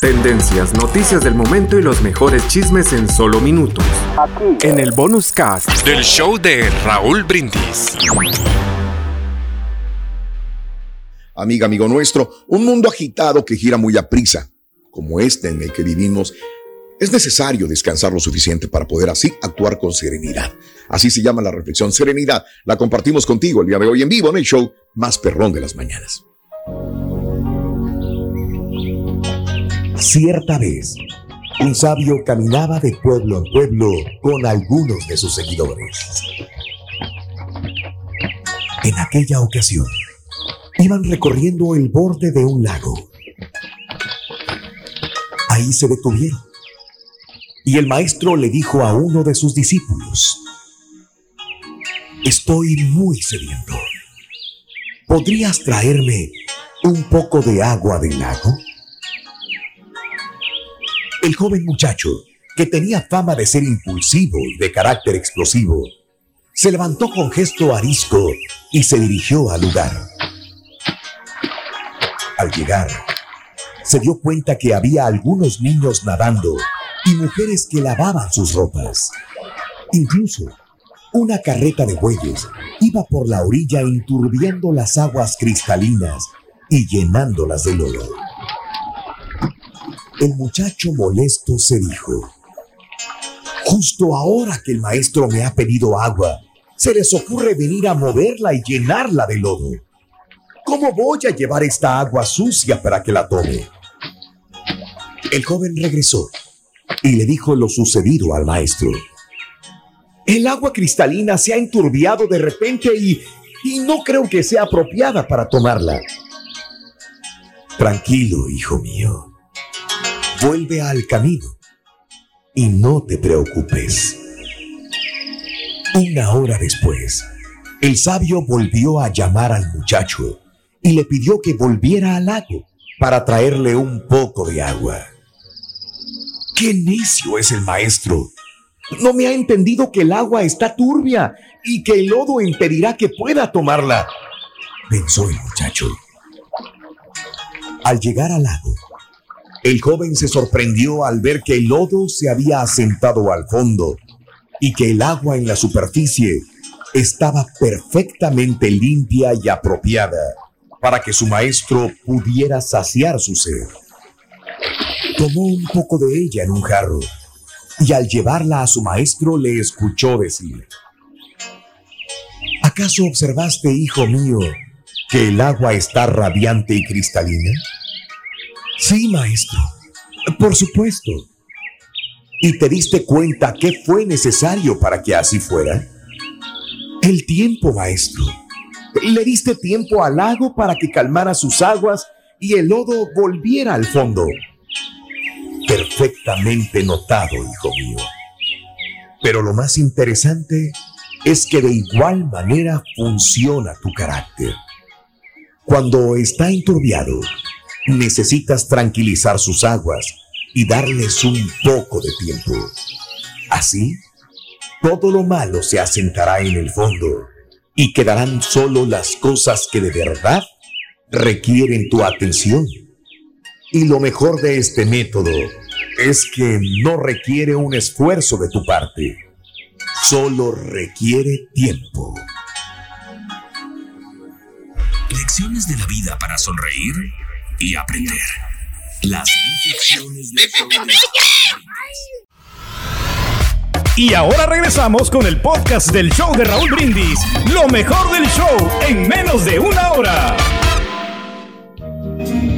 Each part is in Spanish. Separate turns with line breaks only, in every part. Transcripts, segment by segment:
Tendencias, noticias del momento y los mejores chismes en solo minutos. En el bonus cast del show de Raúl Brindis.
Amiga, amigo nuestro, un mundo agitado que gira muy a prisa, como este en el que vivimos, es necesario descansar lo suficiente para poder así actuar con serenidad. Así se llama la reflexión Serenidad. La compartimos contigo el día de hoy en vivo en el show más perrón de las mañanas.
Cierta vez, un sabio caminaba de pueblo en pueblo con algunos de sus seguidores. En aquella ocasión, iban recorriendo el borde de un lago. Ahí se detuvieron. Y el maestro le dijo a uno de sus discípulos, Estoy muy sediento. ¿Podrías traerme un poco de agua del lago? El joven muchacho, que tenía fama de ser impulsivo y de carácter explosivo, se levantó con gesto arisco y se dirigió al lugar. Al llegar, se dio cuenta que había algunos niños nadando y mujeres que lavaban sus ropas. Incluso una carreta de bueyes iba por la orilla enturbiando las aguas cristalinas y llenándolas de lodo. El muchacho molesto se dijo, justo ahora que el maestro me ha pedido agua, se les ocurre venir a moverla y llenarla de lodo. ¿Cómo voy a llevar esta agua sucia para que la tome? El joven regresó y le dijo lo sucedido al maestro. El agua cristalina se ha enturbiado de repente y, y no creo que sea apropiada para tomarla. Tranquilo, hijo mío vuelve al camino y no te preocupes. Una hora después, el sabio volvió a llamar al muchacho y le pidió que volviera al lago para traerle un poco de agua. ¡Qué necio es el maestro! No me ha entendido que el agua está turbia y que el lodo impedirá que pueda tomarla, pensó el muchacho. Al llegar al lago, el joven se sorprendió al ver que el lodo se había asentado al fondo y que el agua en la superficie estaba perfectamente limpia y apropiada para que su maestro pudiera saciar su sed. Tomó un poco de ella en un jarro y al llevarla a su maestro le escuchó decir, ¿acaso observaste, hijo mío, que el agua está radiante y cristalina? Sí, maestro. Por supuesto. ¿Y te diste cuenta qué fue necesario para que así fuera? El tiempo, maestro. Le diste tiempo al lago para que calmara sus aguas y el lodo volviera al fondo. Perfectamente notado, hijo mío. Pero lo más interesante es que de igual manera funciona tu carácter. Cuando está enturbiado, necesitas tranquilizar sus aguas y darles un poco de tiempo. Así, todo lo malo se asentará en el fondo y quedarán solo las cosas que de verdad requieren tu atención. Y lo mejor de este método es que no requiere un esfuerzo de tu parte, solo requiere tiempo.
Lecciones de la vida para sonreír y aprender. Las infecciones de
Y ahora regresamos con el podcast del show de Raúl Brindis. Lo mejor del show en menos de una hora.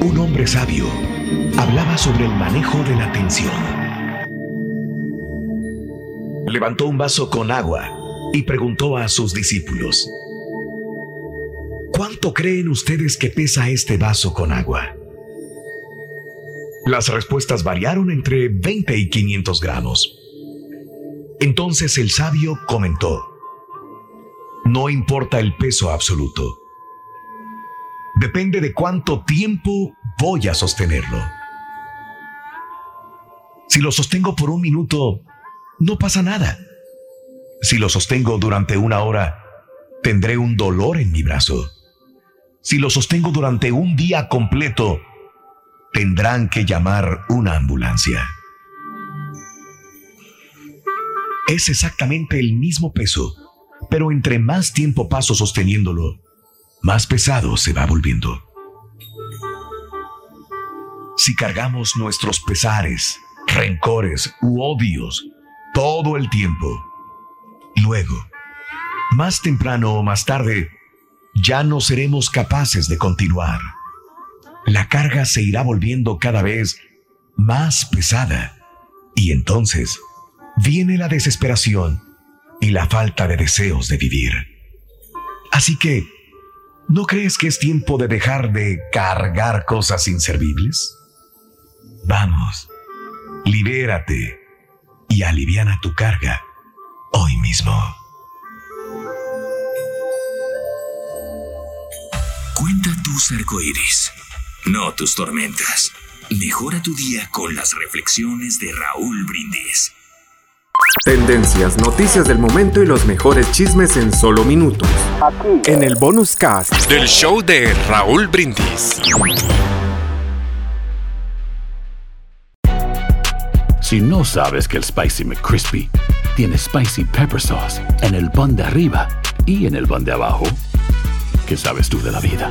Un hombre sabio hablaba sobre el manejo de la tensión. Levantó un vaso con agua y preguntó a sus discípulos, ¿Cuánto creen ustedes que pesa este vaso con agua? Las respuestas variaron entre 20 y 500 gramos. Entonces el sabio comentó, no importa el peso absoluto, depende de cuánto tiempo voy a sostenerlo. Si lo sostengo por un minuto, no pasa nada. Si lo sostengo durante una hora, tendré un dolor en mi brazo. Si lo sostengo durante un día completo, tendrán que llamar una ambulancia. Es exactamente el mismo peso, pero entre más tiempo paso sosteniéndolo, más pesado se va volviendo. Si cargamos nuestros pesares, rencores u odios todo el tiempo, luego, más temprano o más tarde, ya no seremos capaces de continuar. La carga se irá volviendo cada vez más pesada y entonces viene la desesperación y la falta de deseos de vivir. Así que, ¿no crees que es tiempo de dejar de cargar cosas inservibles? Vamos, libérate y aliviana tu carga hoy mismo.
Tus arcoíris, no tus tormentas. Mejora tu día con las reflexiones de Raúl Brindis.
Tendencias, noticias del momento y los mejores chismes en solo minutos. Aquí. En el bonus cast del show de Raúl Brindis.
Si no sabes que el Spicy McCrispy tiene Spicy Pepper Sauce en el pan de arriba y en el pan de abajo, ¿qué sabes tú de la vida?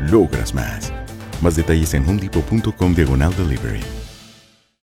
logras más. Más detalles en homedepot.com diagonal delivery.